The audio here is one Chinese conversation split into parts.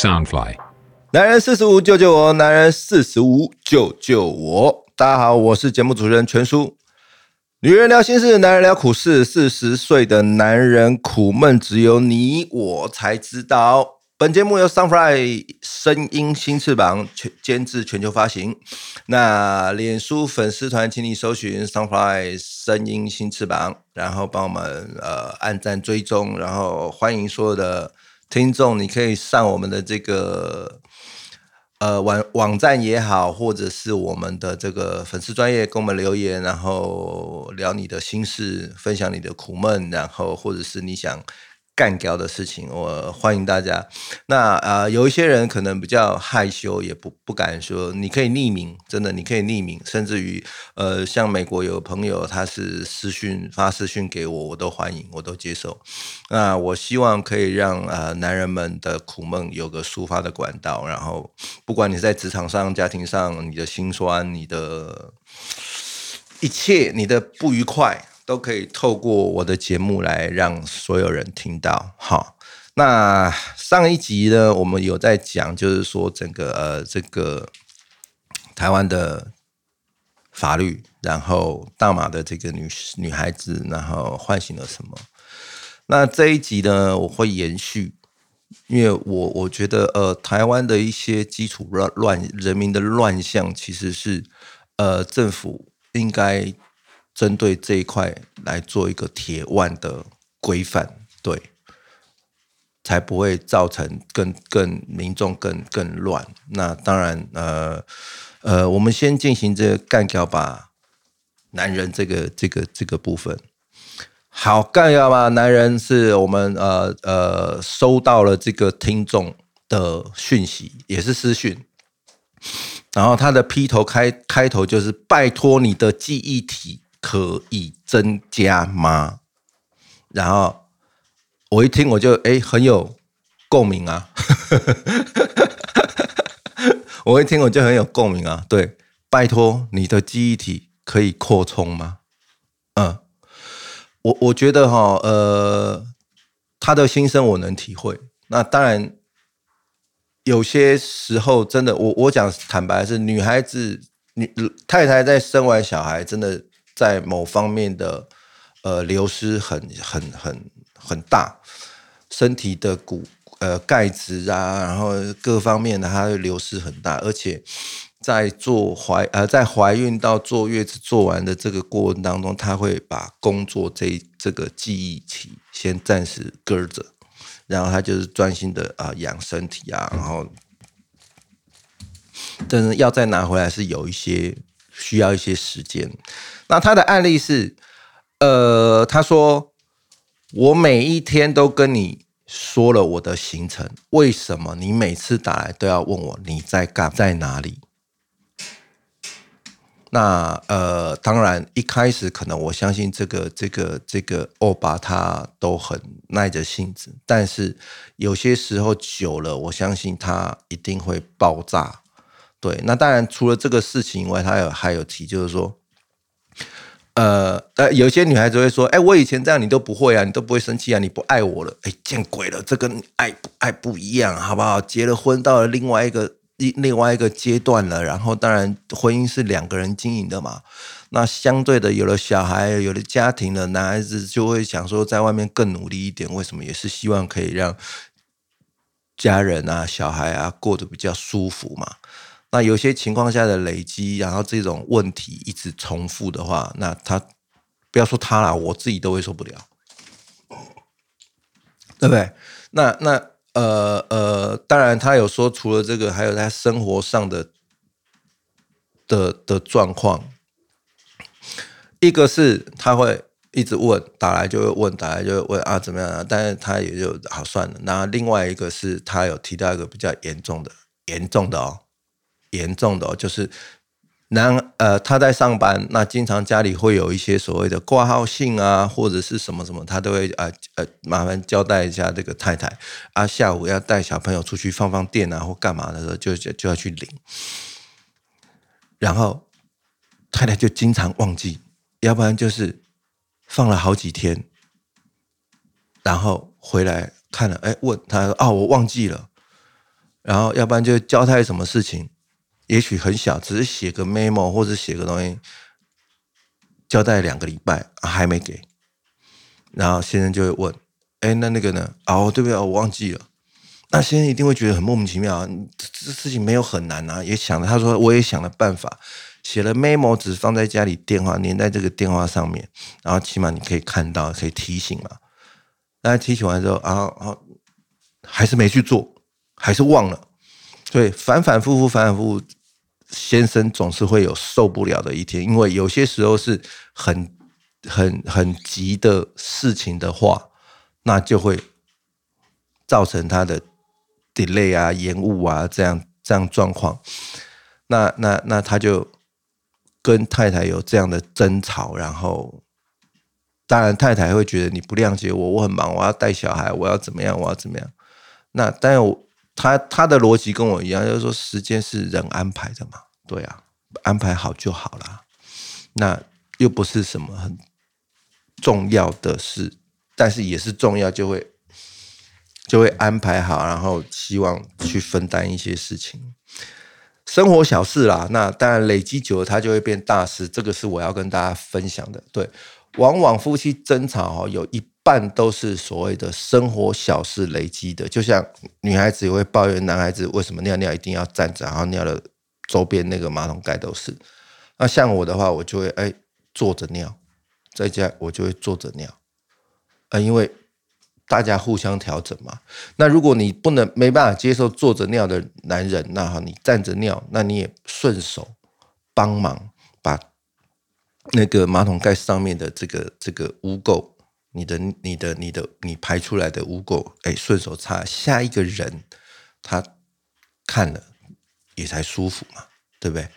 Soundfly，男人四十五救救我，男人四十五救救我。大家好，我是节目主持人全叔。女人聊心事，男人聊苦事。四十岁的男人苦闷，只有你我才知道。本节目由 Sunfly 声音新翅膀全监制，全球发行。那脸书粉丝团，请你搜寻 Sunfly 声音新翅膀，然后帮我们呃按赞追踪，然后欢迎所有的听众，你可以上我们的这个呃网网站也好，或者是我们的这个粉丝专业给我们留言，然后聊你的心事，分享你的苦闷，然后或者是你想。干掉的事情，我欢迎大家。那呃，有一些人可能比较害羞，也不不敢说。你可以匿名，真的，你可以匿名，甚至于呃，像美国有朋友，他是私讯发私讯给我，我都欢迎，我都接受。那我希望可以让呃男人们的苦闷有个抒发的管道，然后不管你在职场上、家庭上，你的心酸、你的一切、你的不愉快。都可以透过我的节目来让所有人听到。好，那上一集呢，我们有在讲，就是说整个呃这个台湾的法律，然后大马的这个女女孩子，然后唤醒了什么？那这一集呢，我会延续，因为我我觉得呃台湾的一些基础乱乱人民的乱象，其实是呃政府应该。针对这一块来做一个铁腕的规范，对，才不会造成更更民众更更乱。那当然，呃呃，我们先进行这个干掉吧，男人这个这个这个部分，好干掉吧，男人是我们呃呃收到了这个听众的讯息，也是私讯，然后他的劈头开开头就是拜托你的记忆体。可以增加吗？然后我一听，我就哎很有共鸣啊！我一听，我就很有共鸣啊！对，拜托你的记忆体可以扩充吗？嗯，我我觉得哈，呃，他的心声我能体会。那当然，有些时候真的，我我讲坦白是，女孩子女太太在生完小孩，真的。在某方面的呃流失很很很很大，身体的骨呃钙质啊，然后各方面的它会流失很大，而且在做怀呃在怀孕到坐月子做完的这个过程当中，他会把工作这这个记忆期先暂时搁着，然后他就是专心的啊养身体啊，然后但是要再拿回来是有一些需要一些时间。那他的案例是，呃，他说我每一天都跟你说了我的行程，为什么你每次打来都要问我你在干在哪里？那呃，当然一开始可能我相信这个这个这个欧巴他都很耐着性子，但是有些时候久了，我相信他一定会爆炸。对，那当然除了这个事情以外，他有还有提，就是说。呃呃，有些女孩子会说：“哎，我以前这样你都不会啊，你都不会生气啊，你不爱我了。”哎，见鬼了，这跟爱不爱不一样，好不好？结了婚到了另外一个另另外一个阶段了，然后当然婚姻是两个人经营的嘛。那相对的，有了小孩，有了家庭了，男孩子就会想说，在外面更努力一点。为什么？也是希望可以让家人啊、小孩啊过得比较舒服嘛。那有些情况下的累积，然后这种问题一直重复的话，那他不要说他了，我自己都会受不了，对不对？那那呃呃，当然他有说，除了这个，还有他生活上的的的状况，一个是他会一直问，打来就会问，打来就会问啊怎么样啊？但是他也就好算了。那另外一个是他有提到一个比较严重的，严重的哦。严重的哦，就是男呃他在上班，那经常家里会有一些所谓的挂号信啊，或者是什么什么，他都会呃呃麻烦交代一下这个太太啊，下午要带小朋友出去放放电啊或干嘛的时候，就就就要去领，然后太太就经常忘记，要不然就是放了好几天，然后回来看了，哎，问他说哦，我忘记了。然后要不然就交代什么事情，也许很小，只是写个 memo 或者写个东西，交代两个礼拜还没给，然后先生就会问：“哎，那那个呢？哦，对不对？我忘记了。”那先生一定会觉得很莫名其妙啊！这事情没有很难啊，也想了，他说我也想了办法，写了 memo 纸放在家里电话粘在这个电话上面，然后起码你可以看到，可以提醒嘛。那提醒完之后，然后然后还是没去做，还是忘了，所以反反复复，反反复复，先生总是会有受不了的一天，因为有些时候是很很很急的事情的话，那就会造成他的。delay 啊，延误啊，这样这样状况，那那那他就跟太太有这样的争吵，然后当然太太会觉得你不谅解我，我很忙，我要带小孩，我要怎么样，我要怎么样。那但我他他的逻辑跟我一样，就是说时间是人安排的嘛，对啊，安排好就好了。那又不是什么很重要的事，但是也是重要，就会。就会安排好，然后希望去分担一些事情，生活小事啦。那当然累积久了，它就会变大事。这个是我要跟大家分享的。对，往往夫妻争吵哦，有一半都是所谓的生活小事累积的。就像女孩子也会抱怨男孩子为什么尿尿一定要站着，然后尿的周边那个马桶盖都是。那像我的话，我就会哎坐着尿，在家我就会坐着尿啊，因为。大家互相调整嘛。那如果你不能没办法接受坐着尿的男人，那哈你站着尿，那你也顺手帮忙把那个马桶盖上面的这个这个污垢，你的你的你的你排出来的污垢，哎，顺手擦。下一个人他看了也才舒服嘛，对不对？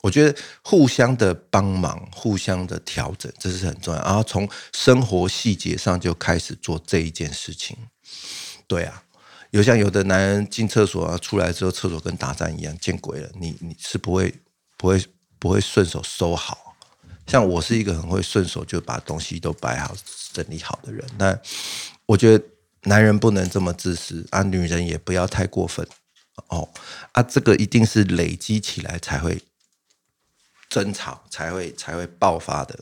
我觉得互相的帮忙，互相的调整，这是很重要。然后从生活细节上就开始做这一件事情。对啊，有像有的男人进厕所啊，出来之后厕所跟打仗一样，见鬼了！你你是不会不会不会顺手收好。像我是一个很会顺手就把东西都摆好、整理好的人。那我觉得男人不能这么自私啊，女人也不要太过分哦啊，这个一定是累积起来才会。争吵才会才会爆发的。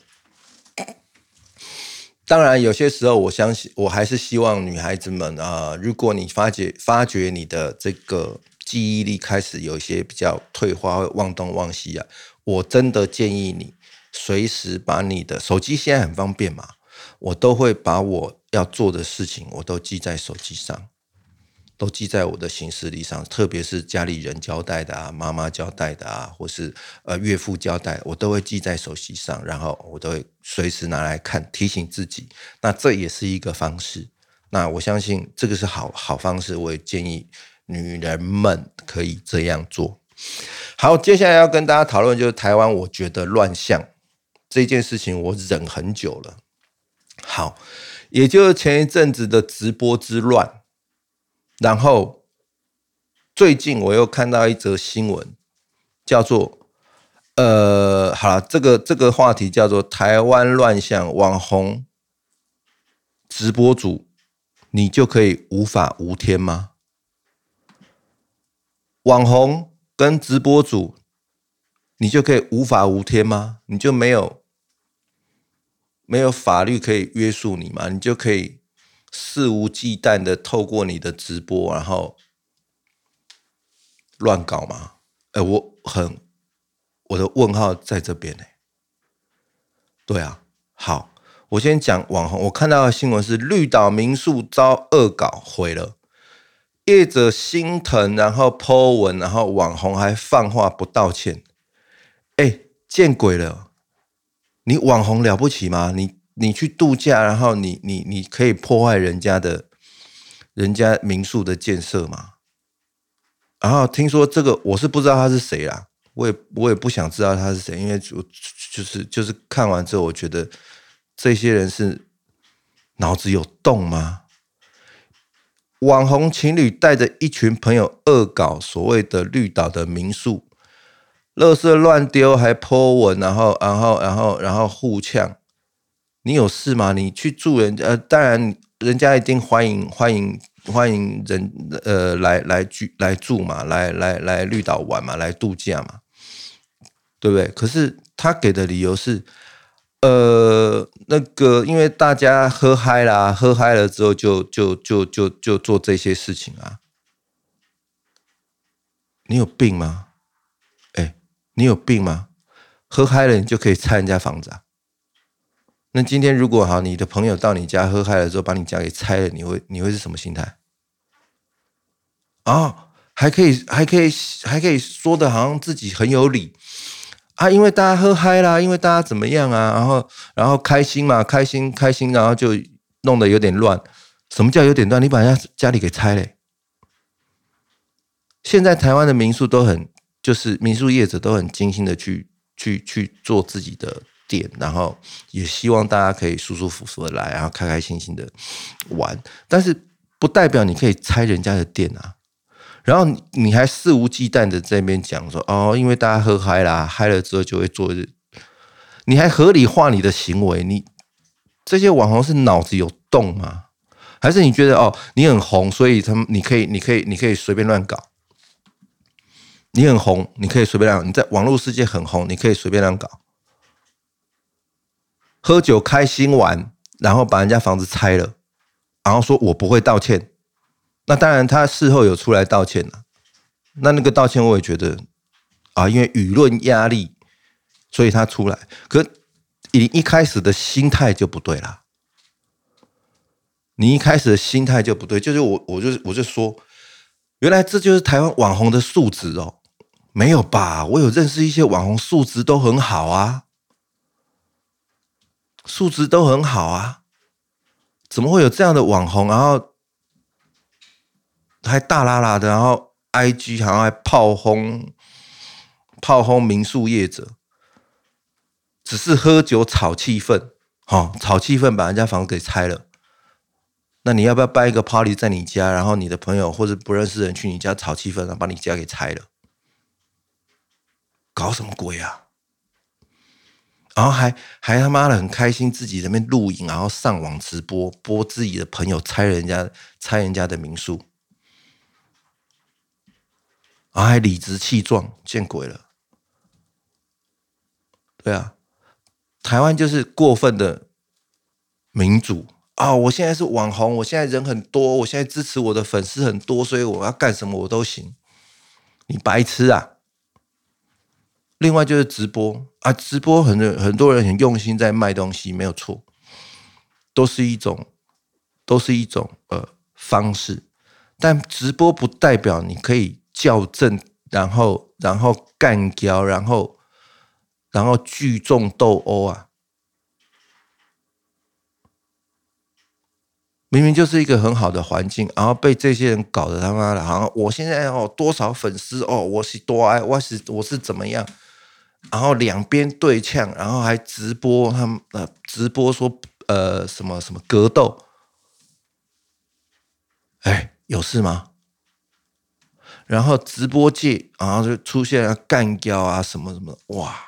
当然，有些时候我相信，我还是希望女孩子们啊，如果你发觉发觉你的这个记忆力开始有一些比较退化，会忘东忘西啊，我真的建议你随时把你的手机现在很方便嘛，我都会把我要做的事情我都记在手机上。都记在我的行事历上，特别是家里人交代的啊，妈妈交代的啊，或是呃岳父交代，我都会记在手机上，然后我都会随时拿来看，提醒自己。那这也是一个方式。那我相信这个是好好方式，我也建议女人们可以这样做。好，接下来要跟大家讨论就是台湾，我觉得乱象这件事情，我忍很久了。好，也就是前一阵子的直播之乱。然后最近我又看到一则新闻，叫做“呃，好了，这个这个话题叫做台湾乱象，网红直播主，你就可以无法无天吗？网红跟直播主，你就可以无法无天吗？你就没有没有法律可以约束你吗？你就可以？肆无忌惮的透过你的直播，然后乱搞吗？哎，我很我的问号在这边呢。对啊，好，我先讲网红。我看到的新闻是绿岛民宿遭恶搞毁了，业者心疼，然后 Po 文，然后网红还放话不道歉。哎，见鬼了！你网红了不起吗？你？你去度假，然后你你你可以破坏人家的、人家民宿的建设吗？然后听说这个，我是不知道他是谁啦，我也我也不想知道他是谁，因为就就是就是看完之后，我觉得这些人是脑子有洞吗？网红情侣带着一群朋友恶搞所谓的绿岛的民宿，垃圾乱丢，还泼文，然后然后然后然后互呛。你有事吗？你去住人家，当然人家一定欢迎欢迎欢迎人呃来来居来住嘛，来来来绿岛玩嘛，来度假嘛，对不对？可是他给的理由是，呃，那个因为大家喝嗨啦，喝嗨了之后就就就就就做这些事情啊。你有病吗？你有病吗？喝嗨了你就可以拆人家房子啊？那今天如果好，你的朋友到你家喝嗨了之后把你家给拆了，你会你会是什么心态？啊，还可以还可以还可以说的好像自己很有理啊，因为大家喝嗨啦，因为大家怎么样啊？然后然后开心嘛，开心开心，然后就弄得有点乱。什么叫有点乱？你把人家家里给拆嘞？现在台湾的民宿都很，就是民宿业者都很精心的去去去做自己的店，然后也希望大家可以舒舒服服的来，然后开开心心的玩。但是不代表你可以拆人家的店啊，然后你还肆无忌惮的在那边讲说哦，因为大家喝嗨啦，嗨了之后就会做，你还合理化你的行为，你这些网红是脑子有洞吗？还是你觉得哦，你很红，所以他们你可以你可以你可以随便乱搞？你很红，你可以随便让；你在网络世界很红，你可以随便乱搞。喝酒开心玩，然后把人家房子拆了，然后说我不会道歉。那当然，他事后有出来道歉了。那那个道歉，我也觉得啊，因为舆论压力，所以他出来。可你一开始的心态就不对了。你一开始的心态就不对，就是我，我就我就说，原来这就是台湾网红的素质哦。没有吧？我有认识一些网红，素质都很好啊，素质都很好啊，怎么会有这样的网红？然后还大拉拉的，然后 I G 好像还炮轰炮轰民宿业者，只是喝酒炒气氛，哦，炒气氛把人家房子给拆了。那你要不要办一个 party 在你家？然后你的朋友或者不认识人去你家炒气氛，然后把你家给拆了？搞什么鬼啊！然后还还他妈的很开心，自己那边录影，然后上网直播，播自己的朋友拆人家拆人家的民宿，然后还理直气壮，见鬼了！对啊，台湾就是过分的民主啊！我现在是网红，我现在人很多，我现在支持我的粉丝很多，所以我要干什么我都行。你白痴啊！另外就是直播啊，直播很多很多人很用心在卖东西，没有错，都是一种，都是一种呃方式。但直播不代表你可以校正，然后然后干掉，然后然后聚众斗殴啊！明明就是一个很好的环境，然后被这些人搞得他妈的，好像我现在哦多少粉丝哦，我是多爱，我是我是怎么样？然后两边对呛，然后还直播他们呃直播说呃什么什么格斗，哎有事吗？然后直播界然后就出现了干掉啊什么什么哇！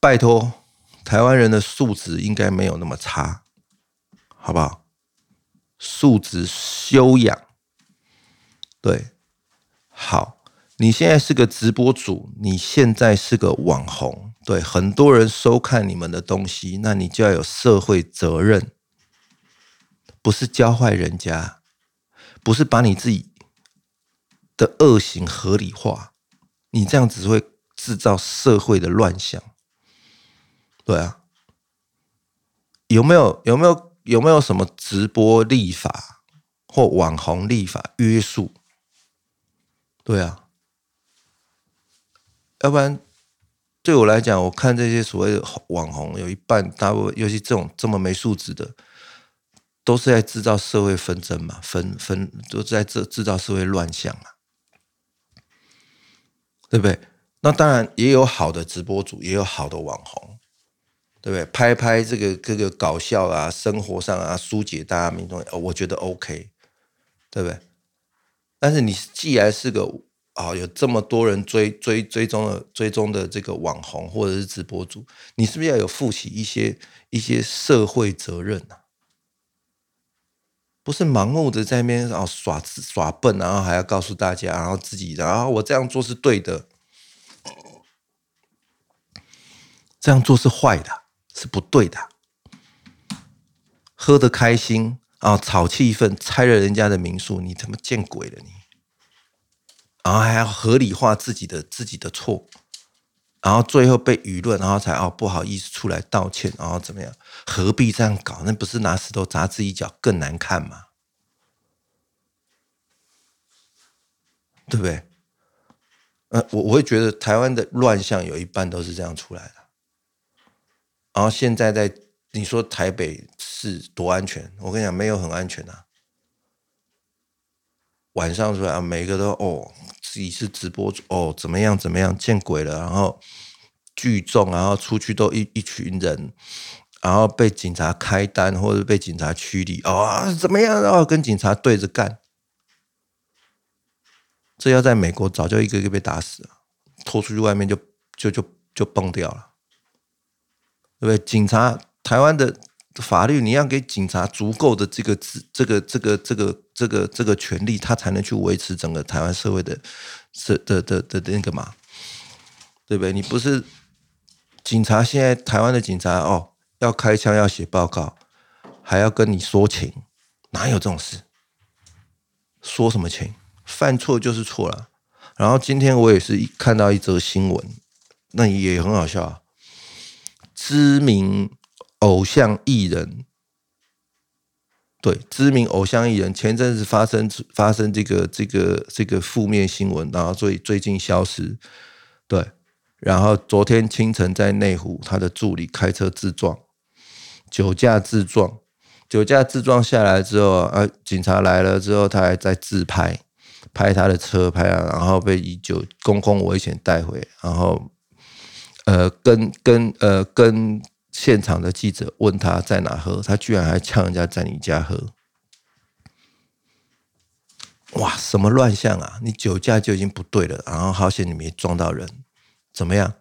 拜托，台湾人的素质应该没有那么差，好不好？素质修养，对，好。你现在是个直播主，你现在是个网红，对很多人收看你们的东西，那你就要有社会责任，不是教坏人家，不是把你自己的恶行合理化，你这样只会制造社会的乱象。对啊，有没有有没有有没有什么直播立法或网红立法约束？对啊。要不然，对我来讲，我看这些所谓的网红，有一半大部分，尤其这种这么没素质的，都是在制造社会纷争嘛，纷纷都在这制造社会乱象嘛，对不对？那当然也有好的直播主，也有好的网红，对不对？拍拍这个这个搞笑啊，生活上啊，疏解大家民众，我觉得 OK，对不对？但是你既然是个。啊，有这么多人追追追踪的追踪的这个网红或者是直播主，你是不是要有负起一些一些社会责任呢？不是盲目的在那边哦耍耍笨，然后还要告诉大家，然后自己，然后我这样做是对的，这样做是坏的，是不对的。喝的开心啊，炒气氛，拆了人家的民宿，你他妈见鬼了你！然后还要合理化自己的自己的错。然后最后被舆论，然后才哦不好意思出来道歉，然后怎么样？何必这样搞？那不是拿石头砸自己脚更难看吗？对不对？呃，我我会觉得台湾的乱象有一半都是这样出来的。然后现在在你说台北是多安全？我跟你讲，没有很安全啊。晚上出来，每个都哦。自己是直播哦，怎么样怎么样见鬼了？然后聚众，然后出去都一一群人，然后被警察开单或者被警察驱离哦，怎么样？然后跟警察对着干，这要在美国早就一个个被打死了，拖出去外面就就就就崩掉了，对不对？警察台湾的。法律，你要给警察足够的这个资、这个、这个、这个、这个、这个权利，他才能去维持整个台湾社会的、是的的的那个嘛，对不对？你不是警察，现在台湾的警察哦，要开枪，要写报告，还要跟你说情，哪有这种事？说什么情？犯错就是错了。然后今天我也是一看到一则新闻，那也很好笑啊，知名。偶像艺人，对知名偶像艺人，前阵子发生发生这个这个这个负面新闻，然后所以最近消失，对，然后昨天清晨在内湖，他的助理开车自撞，酒驾自撞，酒驾自撞下来之后，啊，警察来了之后，他还在自拍，拍他的车，拍啊，然后被以酒公共危险带回，然后，呃，跟跟呃跟。现场的记者问他在哪喝，他居然还呛人家在你家喝，哇，什么乱象啊！你酒驾就已经不对了，然后好险你没撞到人，怎么样？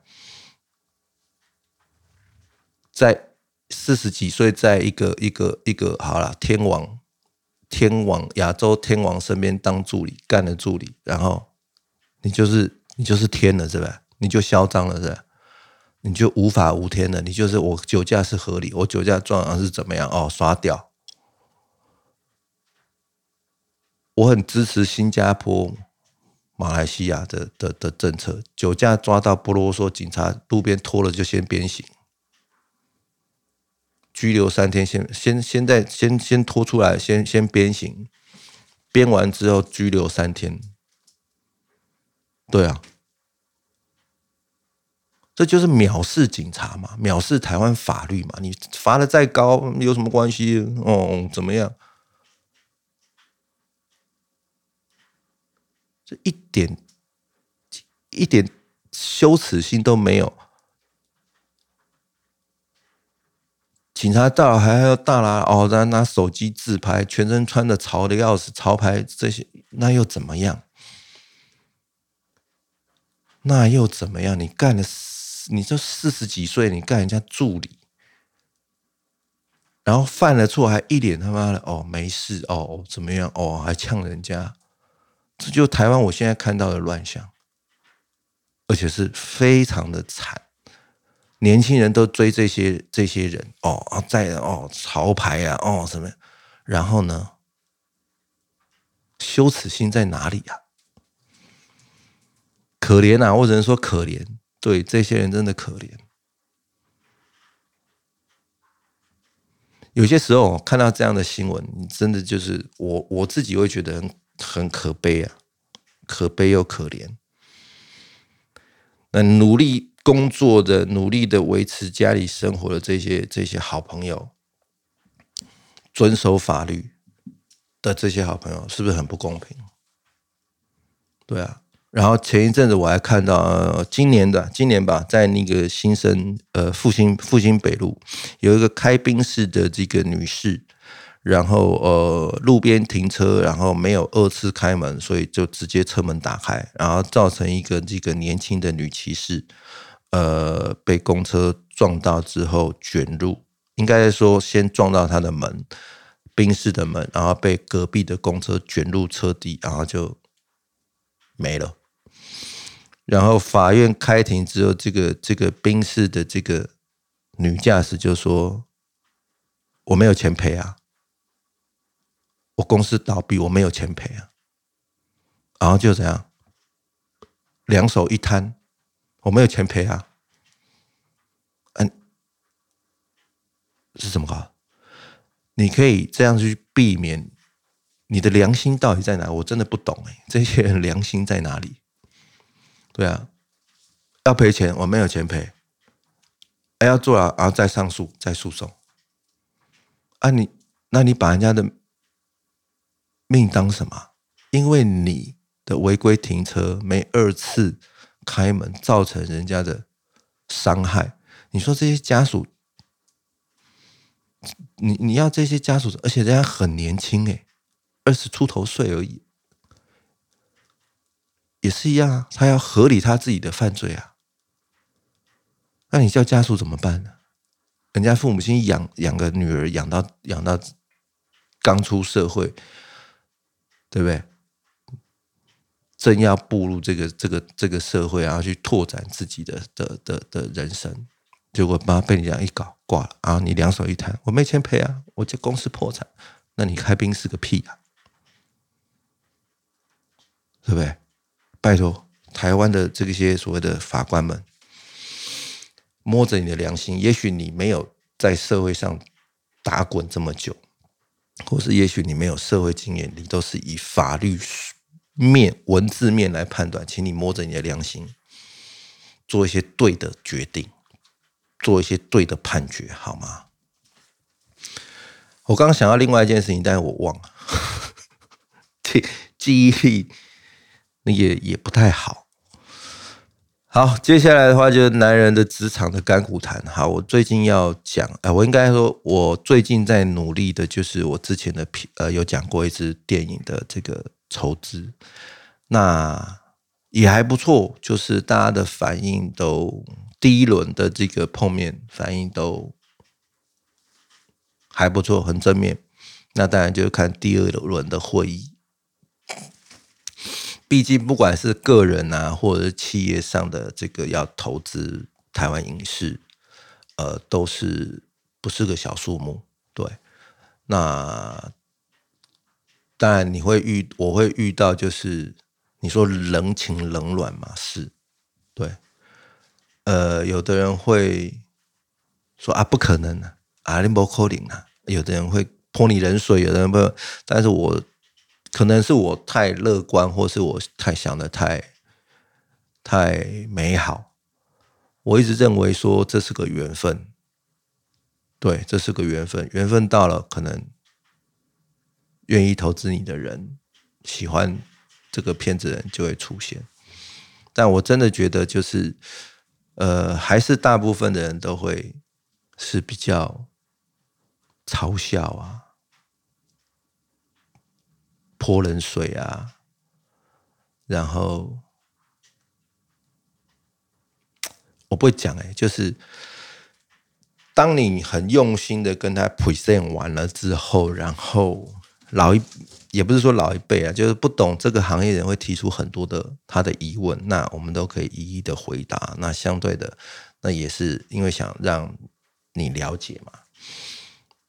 在四十几岁，在一个一个一个好了，天王天王亚洲天王身边当助理，干了助理，然后你就是你就是天了，是吧？你就嚣张了，是吧？你就无法无天了，你就是我酒驾是合理，我酒驾撞人是怎么样？哦，刷掉。我很支持新加坡、马来西亚的的的政策，酒驾抓到不啰嗦，警察路边拖了就先鞭刑，拘留三天，先先先在先先拖出来，先先鞭刑，鞭完之后拘留三天。对啊。这就是藐视警察嘛，藐视台湾法律嘛。你罚的再高有什么关系？哦，怎么样？这一点一点羞耻心都没有。警察到还要大拿哦，拿拿手机自拍，全身穿的潮的要死，潮牌这些，那又怎么样？那又怎么样？你干的。你这四十几岁，你干人家助理，然后犯了错还一脸他妈的哦没事哦怎么样哦还呛人家，这就台湾我现在看到的乱象，而且是非常的惨，年轻人都追这些这些人哦啊在哦潮牌啊哦什么，然后呢，羞耻心在哪里呀？可怜啊，我只能说可怜。对这些人真的可怜，有些时候看到这样的新闻，你真的就是我我自己会觉得很很可悲啊，可悲又可怜。那努力工作的、努力的维持家里生活的这些这些好朋友，遵守法律的这些好朋友，是不是很不公平？对啊。然后前一阵子我还看到，今年的今年吧，在那个新生呃复兴复兴北路有一个开宾式的这个女士，然后呃路边停车，然后没有二次开门，所以就直接车门打开，然后造成一个这个年轻的女骑士，呃被公车撞到之后卷入，应该说先撞到她的门，宾士的门，然后被隔壁的公车卷入车底，然后就没了。然后法院开庭之后，这个这个宾士的这个女驾驶就说：“我没有钱赔啊，我公司倒闭，我没有钱赔啊。”然后就这样，两手一摊，我没有钱赔啊。嗯，是怎么搞？你可以这样去避免，你的良心到底在哪？我真的不懂哎，这些人良心在哪里？对啊，要赔钱，我没有钱赔。哎，要做了，然后再上诉，再诉讼。啊，你，那你把人家的命当什么？因为你的违规停车没二次开门，造成人家的伤害。你说这些家属，你你要这些家属，而且人家很年轻哎，二十出头岁而已。也是一样啊，他要合理他自己的犯罪啊。那你叫家属怎么办呢？人家父母亲养养个女儿，养到养到刚出社会，对不对？正要步入这个这个这个社会，然后去拓展自己的的的的人生，结果妈被你这样一搞挂了啊！你两手一摊，我没钱赔啊，我这公司破产，那你开兵是个屁啊，对不对？拜托，台湾的这些所谓的法官们，摸着你的良心，也许你没有在社会上打滚这么久，或是也许你没有社会经验，你都是以法律面、文字面来判断，请你摸着你的良心，做一些对的决定，做一些对的判决，好吗？我刚刚想到另外一件事情，但是我忘了，记 记忆力。那也也不太好。好，接下来的话就是男人的职场的干股谈。好，我最近要讲，哎，我应该说，我最近在努力的，就是我之前的呃有讲过一支电影的这个筹资，那也还不错，就是大家的反应都第一轮的这个碰面反应都还不错，很正面。那当然就是看第二轮的会议。毕竟，不管是个人啊，或者是企业上的这个要投资台湾影视，呃，都是不是个小数目。对，那当然你会遇，我会遇到，就是你说冷情冷暖嘛，是，对，呃，有的人会说啊，不可能啊，阿林伯扣零啊，有的人会泼你冷水，有的人不，但是我。可能是我太乐观，或是我太想的太太美好。我一直认为说这是个缘分，对，这是个缘分。缘分到了，可能愿意投资你的人，喜欢这个片子的人就会出现。但我真的觉得，就是呃，还是大部分的人都会是比较嘲笑啊。泼冷水啊，然后我不会讲哎，就是当你很用心的跟他 present 完了之后，然后老一也不是说老一辈啊，就是不懂这个行业人会提出很多的他的疑问，那我们都可以一一的回答。那相对的，那也是因为想让你了解嘛。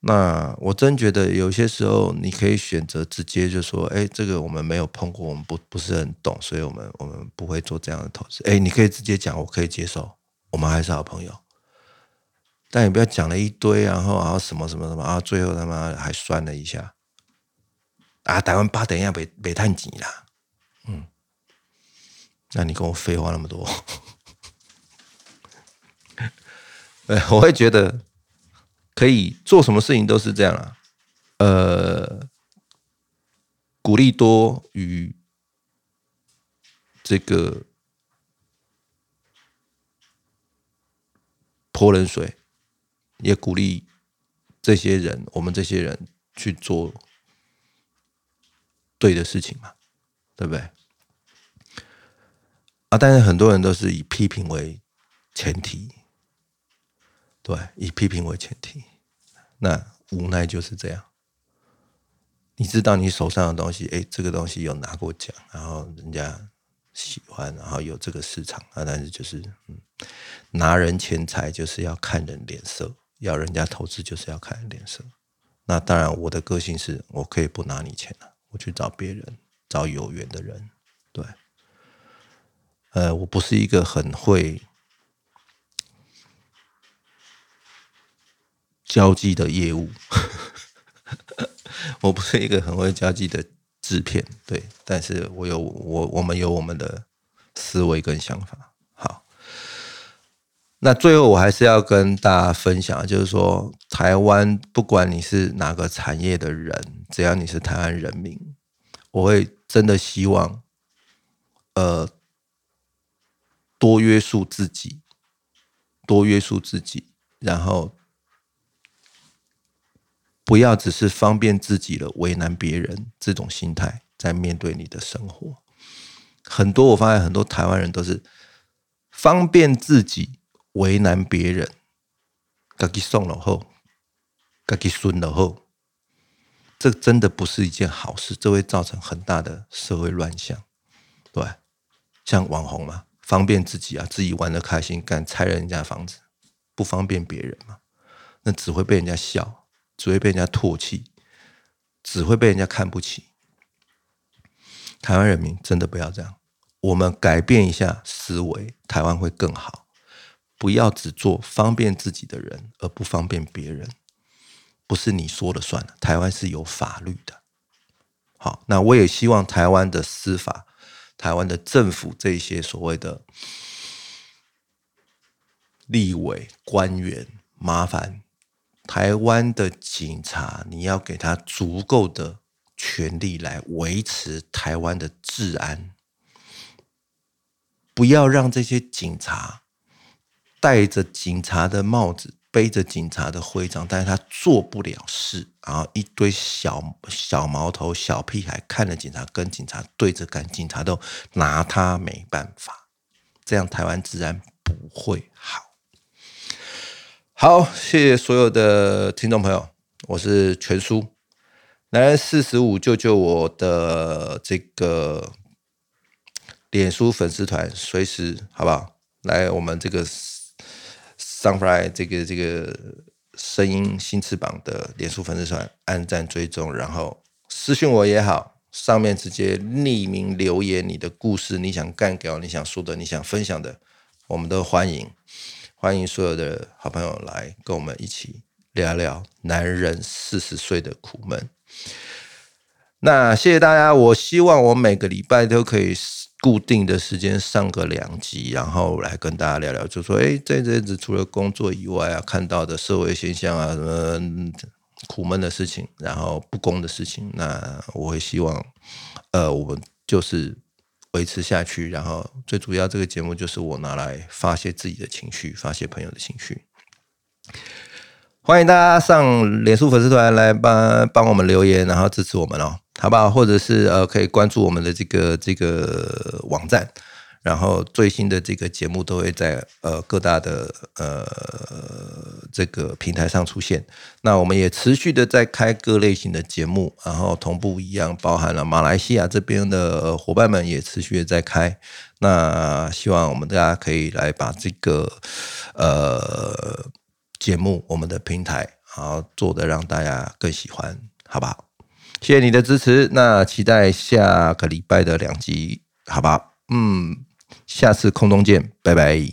那我真觉得有些时候你可以选择直接就说，哎，这个我们没有碰过，我们不不是很懂，所以我们我们不会做这样的投资。哎，你可以直接讲，我可以接受，我们还是好朋友。但你不要讲了一堆，然后然后什么什么什么啊，最后他妈还算了一下。啊，台湾八等一下被被探紧啦，嗯，那你跟我废话那么多，哎，我会觉得。可以做什么事情都是这样啊，呃，鼓励多与这个泼冷水，也鼓励这些人，我们这些人去做对的事情嘛，对不对？啊，但是很多人都是以批评为前提。对，以批评为前提，那无奈就是这样。你知道你手上的东西，哎，这个东西有拿过奖，然后人家喜欢，然后有这个市场啊，但是就是嗯，拿人钱财就是要看人脸色，要人家投资就是要看人脸色。那当然，我的个性是我可以不拿你钱了，我去找别人，找有缘的人，对。呃，我不是一个很会交际的业务。我不是一个很会交际的制片，对，但是我有我我们有我们的思维跟想法。好，那最后我还是要跟大家分享，就是说，台湾不管你是哪个产业的人，只要你是台湾人民，我会真的希望，呃，多约束自己，多约束自己，然后。不要只是方便自己了，为难别人这种心态在面对你的生活。很多我发现很多台湾人都是方便自己，为难别人，自己送了后，自己损了后，这真的不是一件好事，这会造成很大的社会乱象。对，像网红嘛，方便自己啊，自己玩的开心，敢拆人家房子，不方便别人嘛，那只会被人家笑。只会被人家唾弃，只会被人家看不起。台湾人民真的不要这样，我们改变一下思维，台湾会更好。不要只做方便自己的人，而不方便别人。不是你说了算，台湾是有法律的。好，那我也希望台湾的司法、台湾的政府这些所谓的立委官员，麻烦。台湾的警察，你要给他足够的权力来维持台湾的治安，不要让这些警察戴着警察的帽子，背着警察的徽章，但是他做不了事，然后一堆小小毛头、小屁孩看着警察，跟警察对着干，警察都拿他没办法，这样台湾治安不会好。好，谢谢所有的听众朋友，我是全叔，男人四十五救救我的这个脸书粉丝团，随时好不好？来我们这个 Sunfly 这个这个声音新翅膀的脸书粉丝团按赞追踪，然后私信我也好，上面直接匿名留言你的故事，你想干掉，你想说的，你想分享的，我们都欢迎。欢迎所有的好朋友来跟我们一起聊聊男人四十岁的苦闷。那谢谢大家，我希望我每个礼拜都可以固定的时间上个两集，然后来跟大家聊聊，就说哎，这阵子除了工作以外啊，看到的社会现象啊，什么苦闷的事情，然后不公的事情，那我会希望，呃，我们就是。维持下去，然后最主要这个节目就是我拿来发泄自己的情绪，发泄朋友的情绪。欢迎大家上脸书粉丝团来帮帮我们留言，然后支持我们哦，好不好？或者是呃，可以关注我们的这个这个网站。然后最新的这个节目都会在呃各大的呃这个平台上出现。那我们也持续的在开各类型的节目，然后同步一样包含了马来西亚这边的伙伴们也持续的在开。那希望我们大家可以来把这个呃节目我们的平台好做的让大家更喜欢，好不好？谢谢你的支持。那期待下个礼拜的两集，好吧？嗯。下次空中见，拜拜。